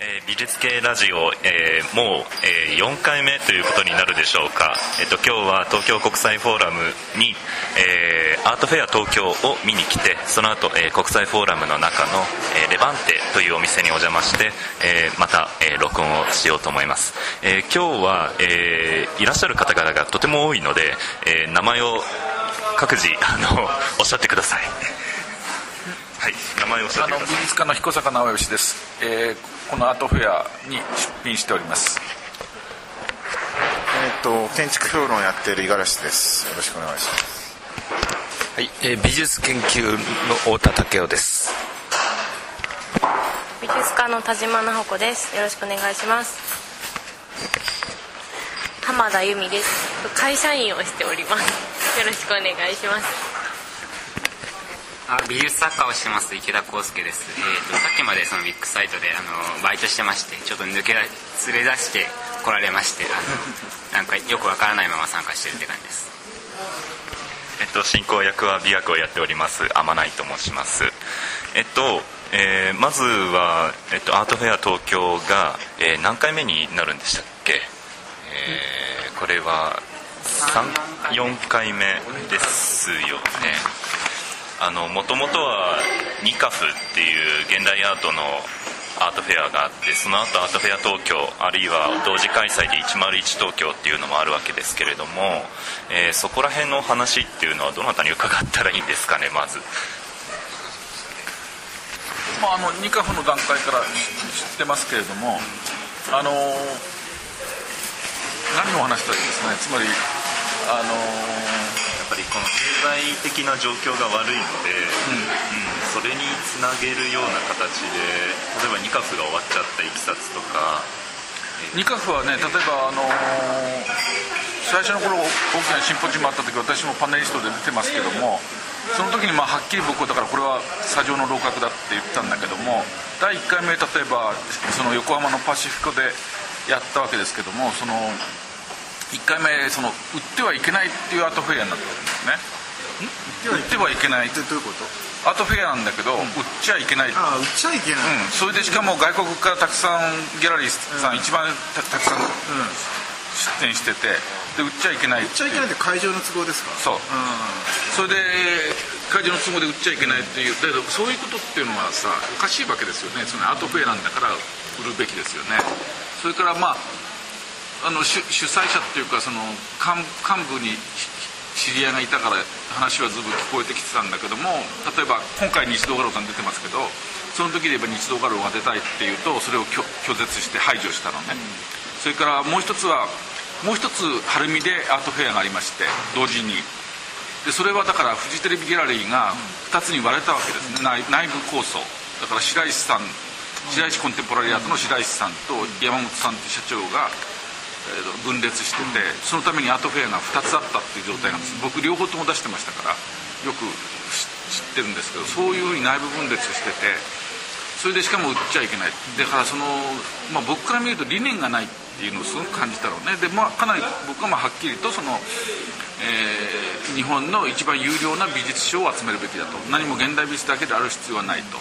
えー美術系ラジオ、えーもう、えー4回目ということになるでしょうか、えっと、今日は東京国際フォーラムに、えーアートフェア東京を見に来てその後、え国際フォーラムの中の、えレバンテというお店にお邪魔して、えまた、え録音をしようと思います、え今日は、えいらっしゃる方々がとても多いので、え名前を各自あのおっしゃってください。はい名前をあのってください。美術家の彦坂直義です、えーこのアートフェアに出品しております。えっ、と建築評論をやっている五十嵐です。よろしくお願いします。はい、えー美術研究の太田武雄です。美術家の田島奈穂子です。よろしくお願いします。浜田由美です。会社員をしております。よろしくお願いしますあ美術作家をしてます池田康介です、えー、とさっきまでそのビッグサイトであのバイトしてましてちょっと抜け出連れ出して来られましてあの なんかよくわからないまま参加してるって感じです。えっと、進行役は美学をやっております天内と申します。えっと、えーまずは、えっと、アートフェア東京が、えー何回目になるんでしたっけ、えーこれは4回目ですよねもともとはニカフっていう現代アートのアートフェアがあってその後アートフェア東京あるいは同時開催で101東京っていうのもあるわけですけれども、えーそこら辺のお話っていうのはどなたに伺ったらいいんですかねまず。まあ、あのニカフの段階から知ってますけれども、あの何を話したらいですかね。つまりあのやっぱりこの経済的な状況が悪いので、うん。それにつなげるような形で例えばニカフが終わっちゃったいきさつとか。ニカフはね例えばあの最初の頃大きなシンポジウムあった時私もパネリストで出てますけどもその時にまあはっきり僕はだからこれは砂上の楼閣だって言ったんだけども第1回目例えばその横浜のパシフィコでやったわけですけどもその1回目その売ってはいけないっていうアートフェアになったわけですね。売ってはいけない。どういうこと？アートフェアなんだけど、売っちゃいけないああ売っちゃいけない、うん、それでしかも外国からたくさんギャラリーさん、一番たたくさん出店しててで売っちゃいけない売っちゃいけないって会場の都合ですか？そう。それで会場の都合で売っちゃいけないっていう。だけどそういうことっていうのはさおかしいわけですよね。そのアートフェアなんだから売るべきですよね。それからまああの主主催者っていうかその幹幹部に知り合いがいたから話はずぶ聞こえてきてたんだけども例えば今回日動画廊さん出てますけどその時で言えば日動画廊が出たいっていうとそれを拒絶して排除したのね、それからもう一つはもう一つ晴海でアートフェアがありまして同時に。でそれはだからフジテレビギャラリーが2つに割れたわけですね。内内部構想。だから白石さん白石コンテンポラリーアートの白石さんと山本さんって社長が分裂しててそのためにアトフェアが2つあったっていう状態なんです。僕両方とも出してましたからよく知ってるんですけどそういうふうに内部分裂しててそれでしかも売っちゃいけない。だからその、まあ、僕から見ると理念がないっていうのをすごく感じたのね。で、まあ、かなり僕はまあはっきりとその、えー日本の一番有料な美術賞を集めるべきだと。何も現代美術だけである必要はないと。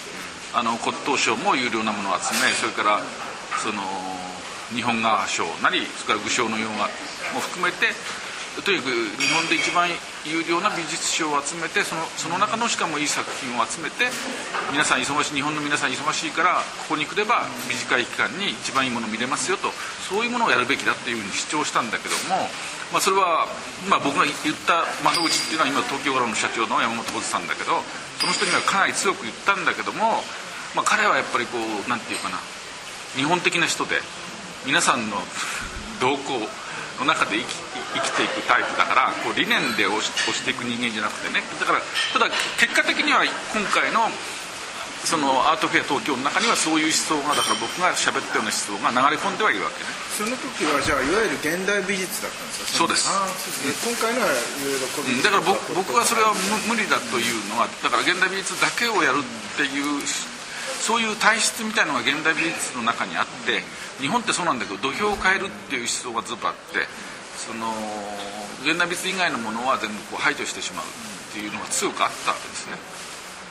あの骨董賞も有料なものを集めそれからその日本画賞なりそれから具象の洋画も含めてとにかく日本で一番有料な美術賞を集めてそのその中のしかもいい作品を集めて皆さん忙しい日本の皆さん忙しいからここに来れば短い期間に一番いいもの見れますよとそういうものをやるべきだっていうふうに主張したんだけども、まあ、それは、まあ、僕が言った窓口っていうのは今東京ガラの社長の山本浩二さんだけどその人にはかなり強く言ったんだけども、まあ、彼はやっぱりこうなんていうかな日本的な人で皆さんの動向の中で生き生きていくタイプだからこう理念で押し押していく人間じゃなくてね。だからただ結果的には今回のそのアートフェア東京の中にはそういう思想がだから僕が喋ったような思想が流れ込んではいるわけね。その時はじゃあいわゆる現代美術だったんですか？そうです。そうですね。今回のはいろいろこううん。だから僕僕はそれは無無理だというのはだから現代美術だけをやるっていうそういう体質みたいのが現代美術の中にあって日本ってそうなんだけど土俵を変えるっていう思想がずっとあってその現代美術以外のものは全部こう排除してしまうっていうのが強くあったわけですね。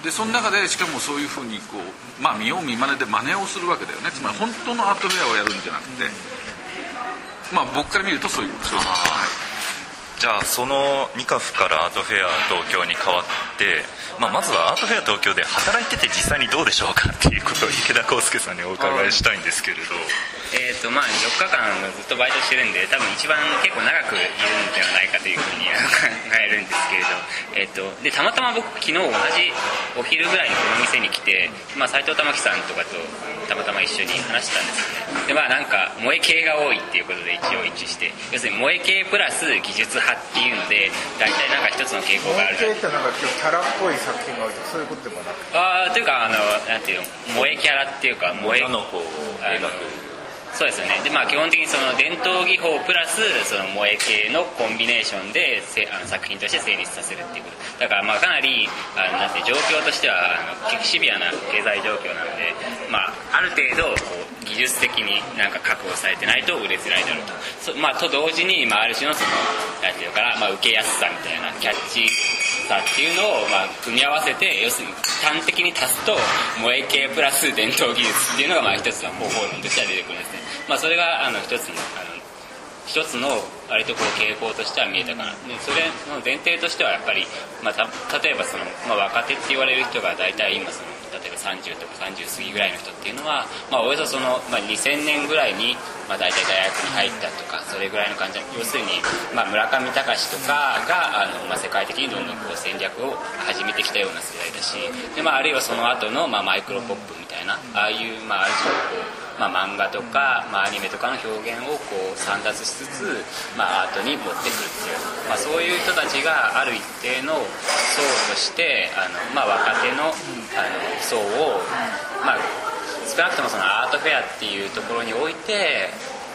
でその中でしかもそういうふうにこう、まあ、見よう見まねで真似をするわけだよね。つまり本当のアートフェアをやるんじゃなくて、まあ僕から見るとそういうそういう。ことじゃあそのニカフからアートフェア東京に変わって、まあ、まずはアートフェア東京で働いてて実際にどうでしょうかっていうことを池田康介さんにお伺いしたいんですけれど。えーとまあ、4日間ずっとバイトしてるんで多分一番結構長くいるんではないかというふうに考えるんですけれど、えー、とでたまたま僕昨日同じお昼ぐらいにこの店に来て、まあ、斉藤玉樹さんとかとたまたま一緒に話したんですよね。でまあなんか萌え系が多いっていうことで一応一致して要するに萌え系プラス技術派っていうので大体なんか一つの傾向がある。系ってなんか今日キャラっぽい作品が多いとかそういうことでもなく。あーというかあのなんていうの萌えキャラっていうか萌え女の子をあのそうですね。でまあ基本的にその伝統技法プラスその萌え系のコンビネーションでせあの作品として成立させるっていうこと。だからまあかなりあのなんて状況としてはあのシビアな経済状況なのでまあある程度こう技術的になんか確保されてないと売れづらいだろうと。まあと同時に、まあ、ある種のそのなんていうのかな、まあ、受けやすさみたいなキャッチさっていうのをまあ組み合わせて要するに端的に足すと萌え系プラス伝統技術っていうのがまあ一つの方法論としては出てくるんですね、まあ、それがあの一つのあの一つの割とこう傾向としては見えたかなでそれの前提としてはやっぱり、まあ、た例えばその、まあ、若手って言われる人が大体今その30とか30過ぎぐらいの人っていうのは、まあ、およそその、まあ、2000年ぐらいに、まあ、大体大学に入ったとかそれぐらいの患者要するに、まあ、村上隆とかがあの、まあ、世界的にどんどんこう戦略を始めてきたような世代だしで、まあ、あるいはその後の、まあ、マイクロポップみたいなああいう、まあ、ある種こうまあ、漫画とか、まあ、アニメとかの表現をこう散達しつつ、まあ、アートに持ってくるっていう、まあ、そういう人たちがある一定の層としてあの、まあ、若手のあの層を、まあ、少なくともそのアートフェアっていうところにおいて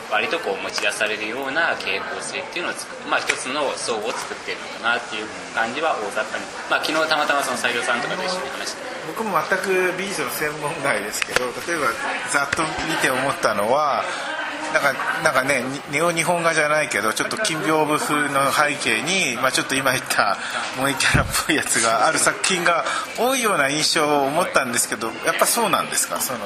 割とこう持ち出されるような傾向性っていうのを作まあ、一つの層を作ってるのかなっていう感じは大雑把に、まあ、昨日たまたまその斉藤さんとかと一緒に話して。僕も全く美術の専門外ですけど例えばざっと見て思ったのはなんかなんかねにネオ日本画じゃないけどちょっと金屏風風の背景に、まあ、ちょっと今言った萌えキャラっぽいやつがある作品が多いような印象を思ったんですけどやっぱそうなんですか？その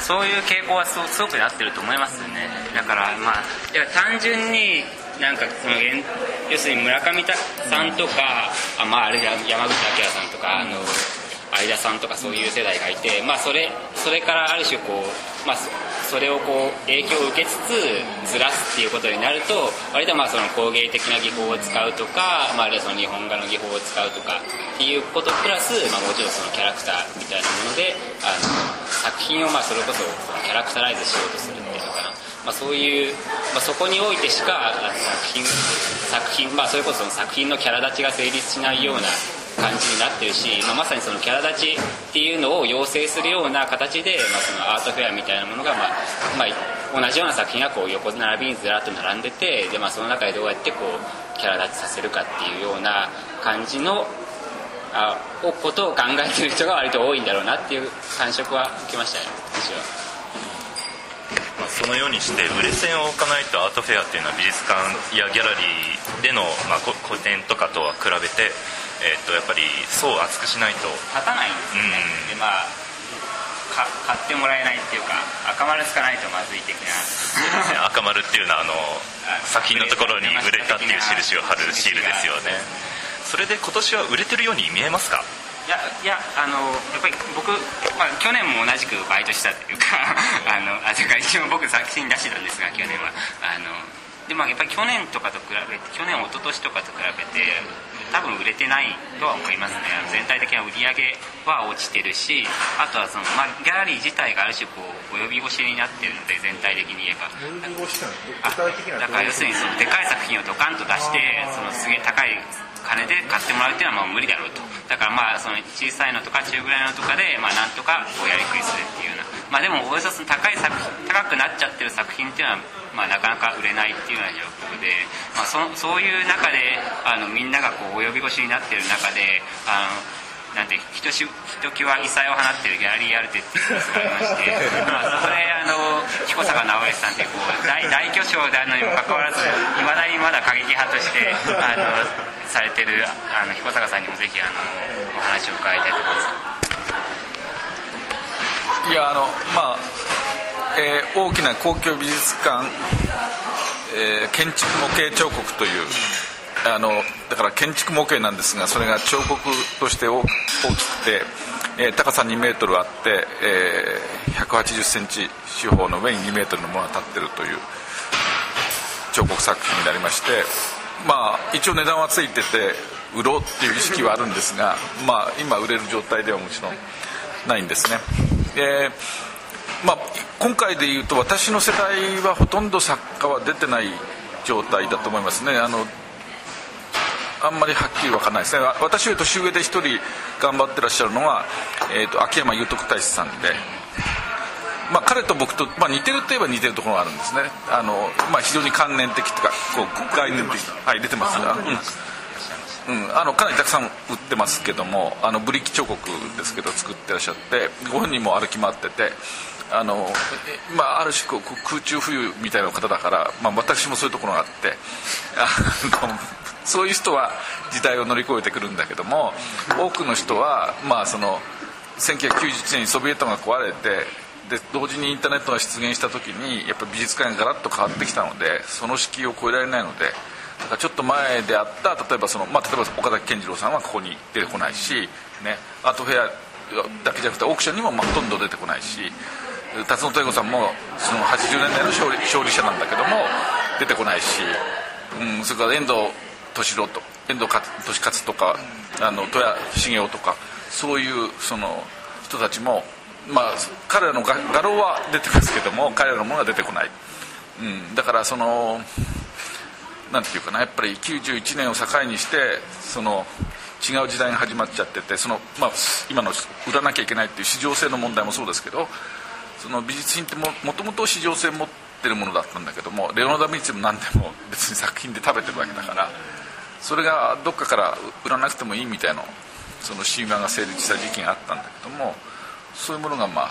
そういう傾向はすすごくなってると思いますよね。だからまあいや単純になんかその現要するに村上さんとかあまああるいは山口明さんとかあの相田さんとかそういう世代がいてまあそれそれからある種こうまあそそれをこう影響を受けつつずらすっていうことになると割とまあその工芸的な技法を使うとか、まあ、あるいはその日本画の技法を使うとかっていうことプラス、まあ、もちろんそのキャラクターみたいなものであの作品をまあそれこそキャラクタライズしようとするまあ、そういう、まあ、そこにおいてしか作品作品、まあ、それこそ作品のキャラ立ちが成立しないような感じになってるし、まあ、まさにそのキャラ立ちっていうのを要請するような形で、まあ、そのアートフェアみたいなものが、まあまあ、同じような作品がこう横並びにずらっと並んでてで、まあ、その中でどうやってこうキャラ立ちさせるかっていうような感じのあことを考えてる人が割と多いんだろうなっていう感触は受けましたね私は。まあ、そのようにして売れ線を置かないとアートフェアっていうのは美術館やギャラリーでの、まあ、こ個展とかとは比べて、えー、とやっぱり層を厚くしないと。立たないんですよね、でまあか買ってもらえないっていうか赤丸つかないとまずい的な。ね。赤丸っていうのはあの作品のところに売れたっていう印を貼るシールですよね。それで今年は売れてるように見えますか？いやいやあのやっぱり僕、まあ、去年も同じくバイトしたというかあのあというか一応僕作品出してたんですが去年は。あのでまあやっぱり去年とかと比べて去年一昨年とかと比べて多分売れてないとは思いますね。全体的な売り上げは落ちてるしあとはその、まあ、ギャラリー自体がある種こう及び腰になってるので全体的に言えば。あだから要するにそのでかい作品をドカンと出してそのすげえ高い金で買ってもらうっていうのはもう無理だろうと。だからまあその小さいのとか中ぐらいのとかでまあなんとかこうやりくりするっていうような。まあでもおよそその高い作品高くなっちゃってる作品っていうのはまあなかなか売れないっていうような状況で、まあ、そそういう中であのみんながこう及び腰になってる中であのなんてひとしひときわ異彩を放ってるギャラリーアルテっていうブースがありまして、まあ、そこであの彦坂直之さんってこう大大巨匠であるのにもかかわらずいまだにまだ過激派としてあのされてるあの彦坂さんにもぜひあのお話を伺いたいと思います。いやあのまあ、えー、大きな公共美術館、えー、建築模型彫刻というあのだから建築模型なんですがそれが彫刻として大きくて、えー、高さ2メートルあって、えー、180センチ四方の上に2メートルのものが立ってるという彫刻作品になりましてまあ一応値段はついてて売ろうっていう意識はあるんですが、まあ、今売れる状態ではもちろんないんですね。でまあ、今回でいうと私の世代はほとんど作家は出てない状態だと思いますねあのあんまりはっきり分かんないですね。私より年上で1人頑張ってらっしゃるのは、えーと、秋山裕徳大使さんで、まあ、彼と僕と、まあ、似てるといえば似てるところがあるんですね。あの、まあ、非常に観念的とかこう概念的。はい出てます。が、うん、うん、あのかなりたくさん売ってますけどもあのブリキ彫刻ですけど作ってらっしゃってご本人も歩き回っててあの、まあ、ある種こう空中浮遊みたいな方だから、まあ、私もそういうところがあってあのそういう人は時代を乗り越えてくるんだけども多くの人はまあその1991年にソビエトが壊れてで同時にインターネットが出現した時にやっぱ美術館がガラッと変わってきたのでその敷居を超えられないのでだからちょっと前であった例えばその、まあ、例えば岡崎健次郎さんはここに出てこないし、ね、アートフェアだけじゃなくてオークションにもほとんど出てこないし辰野豊子さんもその80年代の勝利勝利者なんだけども出てこないし、うん、それから遠藤敏郎と遠藤利勝とかあの戸谷茂雄とかそういうその人たちも、まあ、彼らの画画廊は出てますけども彼らのものは出てこない、うん、だからそのなんていうかなやっぱり91年を境にしてその違う時代が始まっちゃっててその、まあ、今の売らなきゃいけないっていう市場性の問題もそうですけどその美術品ってももともと市場性持ってるものだったんだけどもレオナルド・ミッチも何でも別に作品で食べてるわけだから。それがどっかから売らなくてもいいみたいなその神話が成立した時期があったんだけどもそういうものがまあ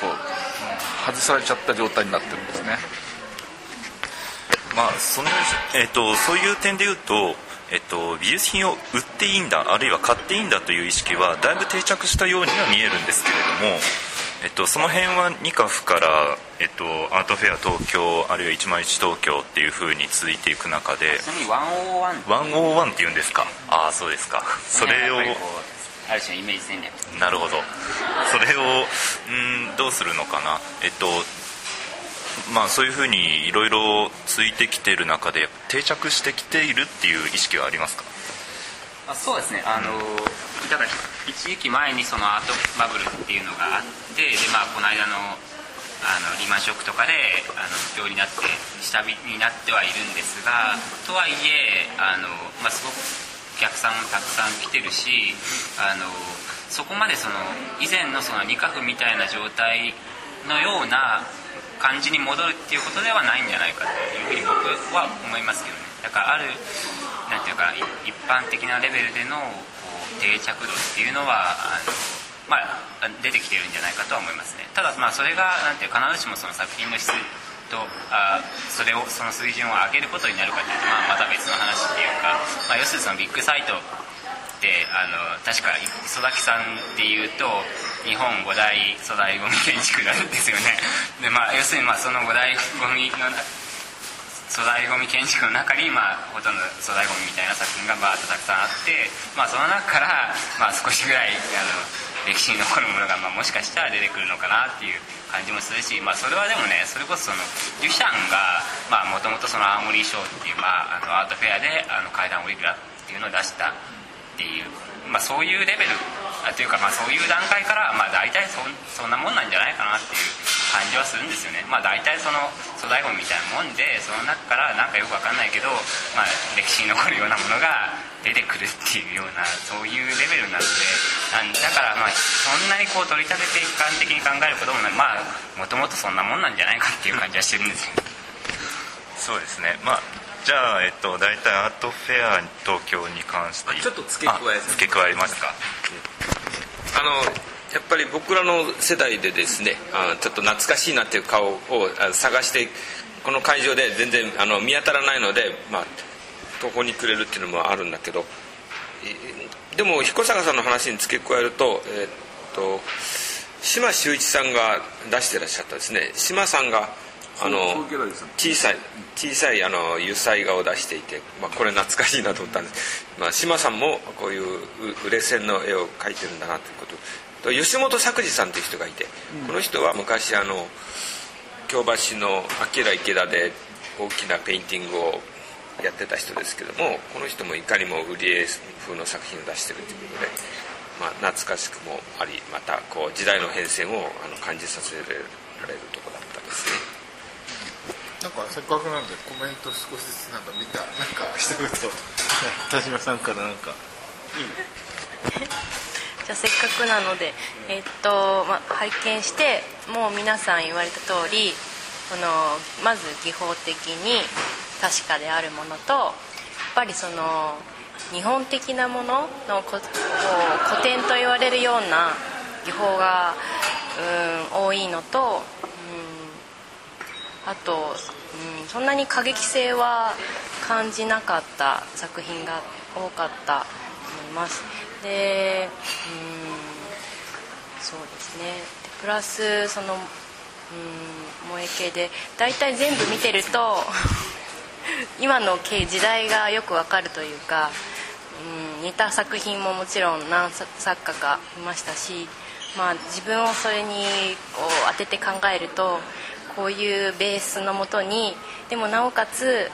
こう外されちゃった状態になってるんですね。まあそのえーと、そういう点で言うと、えっと、美術品を売っていいんだあるいは買っていいんだという意識はだいぶ定着したようには見えるんですけれどもえっと、その辺はニカフから、えっと、アートフェア東京あるいは101東京っていうふうに続いていく中で101っていう。んですか？ああそうですか。それをある種のイメージ戦略。なるほど。それをうんどうするのかな？えっとまあそういうふうにいろいろついてきている中で定着してきているっていう意識はありますか？あそうですね。あのだから一時期前にそのアートバブルっていうのがあってでまあこの間のあのリーマンショックとかであの不況になって下火になってはいるんですがとはいえあの、まあ、すごくお客さんもたくさん来てるしあのそこまでその以前のその二カフみたいな状態のような感じに戻るっていうことではないんじゃないかというふうに僕は思いますけどね。だからあるなんていうか一般的なレベルでのこう定着度っていうのはあの、まあ、出てきてるんじゃないかとは思いますね。ただまあそれがなんて必ずしもその作品の質とあそれをその水準を上げることになるかというと、まあ、また別の話っていうか、まあ、要するにそのビッグサイトってあの確か磯崎さんでいうと日本五大粗大ごみ建築なんですよね。で、まあ、要するにまあその五大ごみの粗大ごみ建築の中に、まあ、ほとんど粗大ごみみたいな作品がバーッとたくさんあって、まあ、その中から、まあ、少しぐらいあの歴史に残るものが、まあ、もしかしたら出てくるのかなっていう感じもするし、まあ、それはでもねそれこそそのデュシャンがもともと青森賞っていう、まあ、あのアートフェアであの階段オリグラっていうのを出したっていう、まあ、そういうレベルというか、まあ、そういう段階から、まあ、大体そそんなもんなんじゃないかなっていう感じはするんですよね。まあ大体その粗大ごみみたいなもんでその中からなんかよくわかんないけど、まあ、歴史に残るようなものが出てくるっていうようなそういうレベルなのでだからまあそんなにこう取り立てて一般的に考えることもない。まあもともとそんなもんなんじゃないかっていう感じはしてるんですよそうですね。まあじゃあ、えっと、大体アートフェア東京に関して。ちょっと付け加え付け加えますか。あのやっぱり僕らの世代でですねあちょっと懐かしいなっていう顔を探してこの会場で全然あの見当たらないので、まあ、途方に暮れるっていうのもあるんだけどでも彦坂さんの話に付け加えると,、えー、っと島修一さんが出してらっしゃったですね。島さんがあの小さい小さいあの油彩画を出していて、まあ、これ懐かしいなと思ったんです、まあ、島さんもこういう売れ線の絵を描いてるんだなということ。と吉本作次さんという人がいて、うん、この人は昔あの京橋の明池田で大きなペインティングをやってた人ですけどもこの人もいかにも売り絵風の作品を出してるということで、まあ、懐かしくもありまたこう時代の変遷をあの感じさせられるとこだったですね。なんかせっかくなんでコメント少しずつなんか見たなんか一言。田島さんからなんか。いい じゃあせっかくなので、えー、っとま、拝見してもう皆さん言われた通りこのまず技法的に確かであるものとやっぱりその日本的なもののこ古典と言われるような技法がうん多いのとうんあと、うん、そんなに過激性は感じなかった作品が多かったと思います。でうんそうですね。プラスそのうん萌え系で大体全部見てると今の時代がよくわかるというか、うん、似た作品ももちろん何作家かいましたし、まあ、自分をそれにこう当てて考えるとこういうベースのもとにでもなおかつ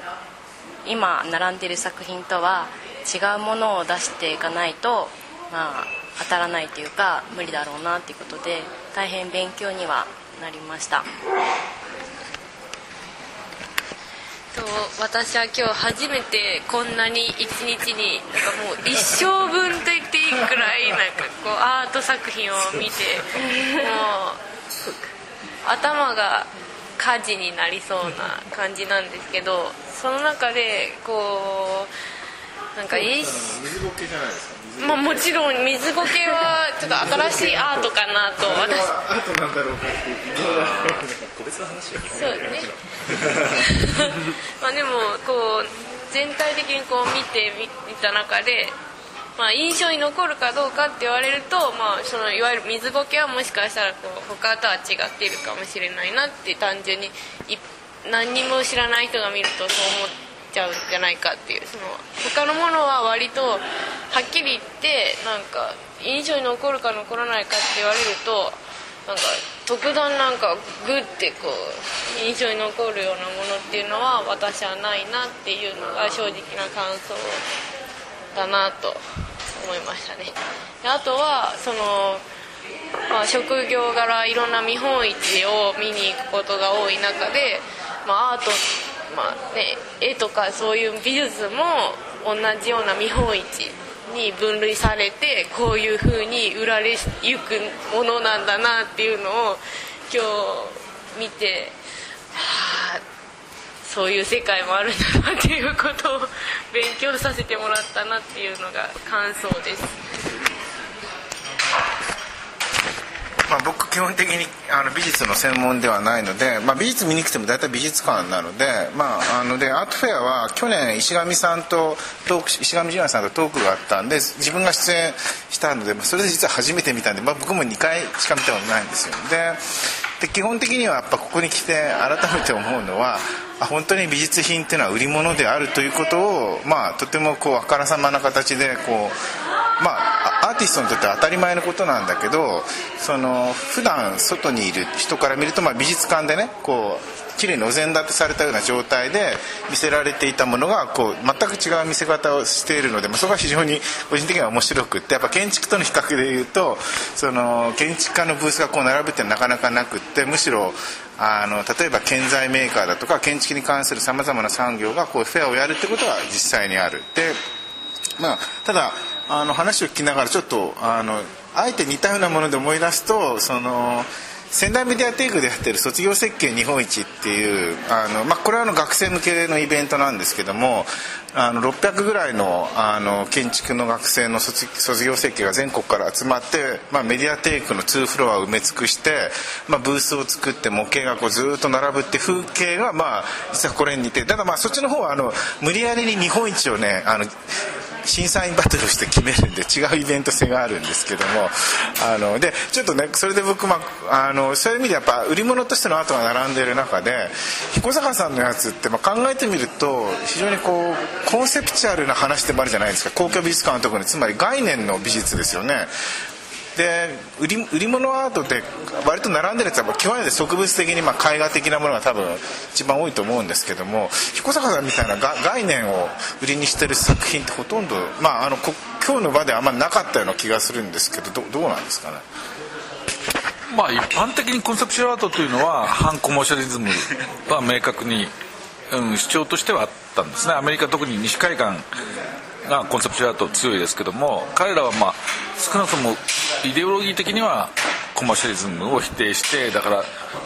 今並んでる作品とは違うものを出していかないと、まあ、当たらないというか無理だろうなっていうことで大変勉強にはなりました。と私は今日初めてこんなに一日になんかもう一生分と言っていいくらいなんかこうアート作品を見てもう頭が火事になりそうな感じなんですけどその中でこうなんか水ゴケじゃないですかまあ、もちろん水ゴケはちょっと新しいアートかなと私アートなんだろうかって 個別の話はそう。ね まあでもこう全体的にこう見てみた中でまあ、印象に残るかどうかって言われると、まあ、そのいわゆる水苔はもしかしたらこう他とは違っているかもしれないなって単純に何にも知らない人が見るとそう思っちゃうんじゃないかっていうその他のものは割とはっきり言ってなんか印象に残るか残らないかって言われるとなんか特段なんかグッてこう印象に残るようなものっていうのは私はないなっていうのが正直な感想だなと思いましたね。であとはその、まあ、職業柄いろんな見本市を見に行くことが多い中で、まあ、アート、まあね、絵とかそういう美術も同じような見本市に分類されてこういうふうに売られゆくものなんだなっていうのを今日見てはあそういう世界もあるんだなっていうことを勉強させてもらったなっていうのが感想です。まあ、僕基本的にあの美術の専門ではないので、まあ、美術見に来ても大体美術館なので,、まあ、あのでアートフェアは去年石上さんとトーク石上純也さんとトークがあったんで自分が出演したのでまそれで実は初めて見たんで、まあ、僕も2回しか見たことないんですよ。でで基本的にはやっぱここに来て改めて思うのは本当に美術品っていうのは売り物であるということを、まあ、とてもこうあからさまな形でこう、まあ、アーティストにとっては当たり前のことなんだけどその普段外にいる人から見ると、まあ、美術館でねこうきれいにお膳立てされたような状態で見せられていたものがこう全く違う見せ方をしているので、まあ、そこが非常に個人的には面白くってやっぱ建築との比較でいうとその建築家のブースがこう並ぶってなかなかなくってむしろあの例えば建材メーカーだとか建築に関するさまざまな産業がこうフェアをやるってことは実際にある。で、まあ、ただあの話を聞きながらちょっとあのあえて似たようなもので思い出すとその仙台メディアテイクでやってる卒業設計日本一っていうあの、まあ、これはあの学生向けのイベントなんですけどもあの600ぐらいのあの建築の学生の卒業設計が全国から集まって、まあ、メディアテイクの2フロアを埋め尽くして、まあ、ブースを作って模型がこうずっと並ぶって風景が、まあ、実はこれに似てただまあそっちの方はあの無理やりに日本一をねあの審査員バトルして決めるんで違うイベント性があるんですけどもあのでちょっとねそれで僕、まあ、あのそういう意味でやっぱ売り物としてのアートが並んでいる中で彦坂さんのやつって、まあ、考えてみると非常にこうコンセプチュアルな話でもあるじゃないですか。公共美術館のところにつまり概念の美術ですよね。で売り売り物アートって割と並んでるやつは極めて植物的にまあ絵画的なものが多分一番多いと思うんですけども彦坂さんみたいな概念を売りにしてる作品ってほとんど、まあ、あの今日の場ではあんまりなかったような気がするんですけどどどうなんですかね？まあ一般的にコンセプチュアルアートというのは反コマーシャリズムは明確に、うん、主張としてはあったんですね。アメリカ特に西海岸がコンセプチュアルアート強いですけども彼らはまあ少なくともイデオロギー的にはコマーシャリズムを否定してだから、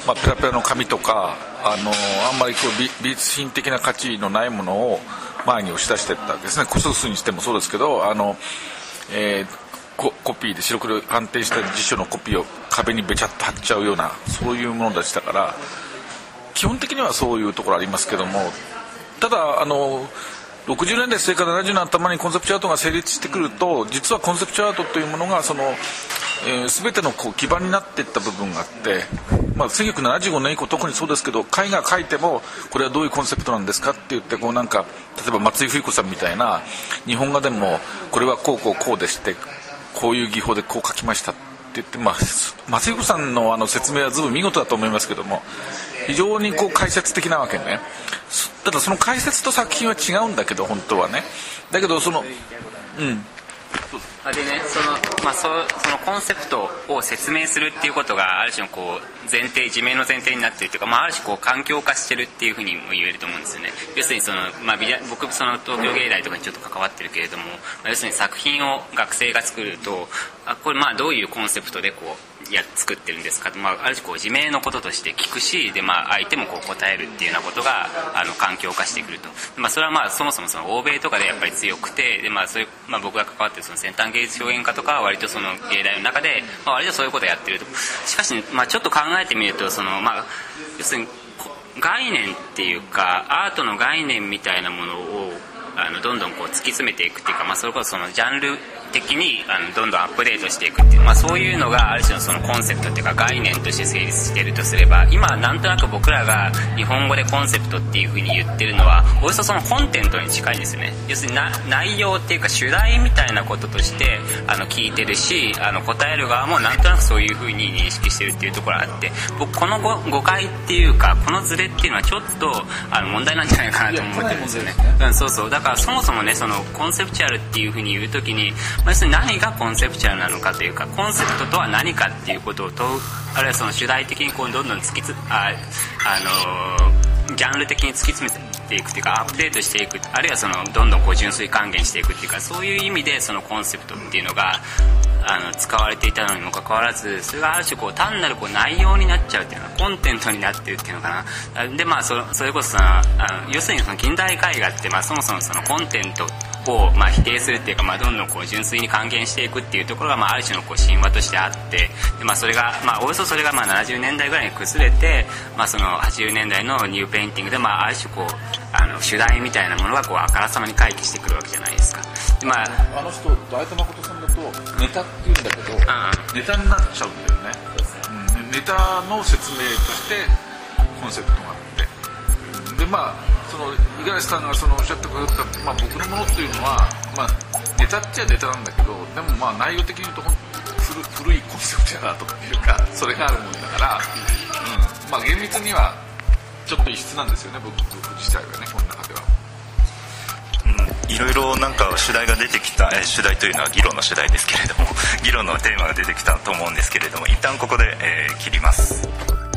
まあ、ペラペラの紙とかあのあんまりこう美術品的な価値のないものを前に押し出していったわけですね。コススにしてもそうですけどあの、えーココピーで白黒反転した辞書のコピーを壁にべちゃっと貼っちゃうようなそういうものでしたから基本的にはそういうところありますけどもただあの60年代末から70年頭にコンセプチュアートが成立してくると実はコンセプチュアートというものがその、えー、全てのこう基盤になっていった部分があって、まあ、1975年以降特にそうですけど絵画描いてもこれはどういうコンセプトなんですかって言ってこうなんか例えば松井冬子さんみたいな日本画でもこれはこうこうこうでしてこういう技法でこう描きましたって言って、まあ、松井冬子さんのあの説明はずぶ見事だと思いますけども非常にこう解説的なわけね。ただその解説と作品は違うんだけど本当はね。だけどそのうん。でねその,、まあ、そそのコンセプトを説明するっていうことがある種のこう前提自明の前提になってるというか、まあ、ある種こう環境化してるっていうふうにも言えると思うんですよね。要するにその、まあ、僕その東京芸大とかにちょっと関わってるけれども、まあ、要するに作品を学生が作るとあこれまあどういうコンセプトでこうや作ってるんですか？と、まあ、ある種こう自明のこととして聞くしで、まあ、相手もこう答えるっていうようなことがあの環境化してくると、まあ、それはまあそもそもその欧米とかでやっぱり強くてで、まあそういうまあ、僕が関わってるその先端芸術表現家とかは割とその芸大の中で、まあ、割とそういうことをやってると。しかし、まあ、ちょっと考えてみるとその、まあ、要するに概念っていうかアートの概念みたいなものをあのどんどんこう突き詰めていくっていうか、まあ、それこそそのジャンル的にあのどんどんアップデートしていくっていう、まあ、そういうのがある種のそのコンセプトっていうか概念として成立しているとすれば今なんとなく僕らが日本語でコンセプトっていうふうに言ってるのはおよそそのコンテントに近いんですよね。要するにな内容っていうか主題みたいなこととしてあの聞いてるしあの答える側もなんとなくそういうふうに認識してるっていうところがあって僕この誤解っていうかこのズレっていうのはちょっとあの問題なんじゃないかなと思ってるんですよね、うん、そうそう。だからそもそもねそのコンセプチュアルっていうふうに言う時に要するに何がコンセプチュアルなのかというかコンセプトとは何かっていうことを問うあるいはその主題的にこうどんどん突きつああのジャンル的に突き詰めていくっていうかアップデートしていくあるいはそのどんどんこう純粋還元していくっていうかそういう意味でそのコンセプトっていうのがあの使われていたのにもかかわらずそれがある種こう単なるこう内容になっちゃうっていうのはコンテントになってるっていうのかなでまあそそれこそあの要するにその近代絵画って、まあ、そもそもそのコンテントを、まあ、否定するっていうか、まあ、どんどんこう純粋に還元していくっていうところが、まあ、ある種のこう神話としてあってで、まあ、それが、まあ、およそそれがまあ70年代ぐらいに崩れて、まあ、その80年代のニューペインティングで、まあ、ある種こうあの主題みたいなものがこうあからさまに回帰してくるわけじゃないですか。でまあ、あの人大田誠さんだとネタって言うんだけど、うん、ネタになっちゃうんだよね、うん、ネタの説明としてコンセプトがあって。でまあその五十嵐さんがそのおっしゃってくれた、まあ、僕のものっていうのは、まあ、ネタっちゃネタなんだけどでもまあ内容的に言うと古古いコンセプトやなとかっていうかそれがあるもんだから、うん。まあ、厳密にはちょっと異質なんですよね僕僕自体はねこの中では。いろいろなんか主題が出てきた、え主題というのは議論の主題ですけれども議論のテーマが出てきたと思うんですけれども一旦ここで、えー、切ります。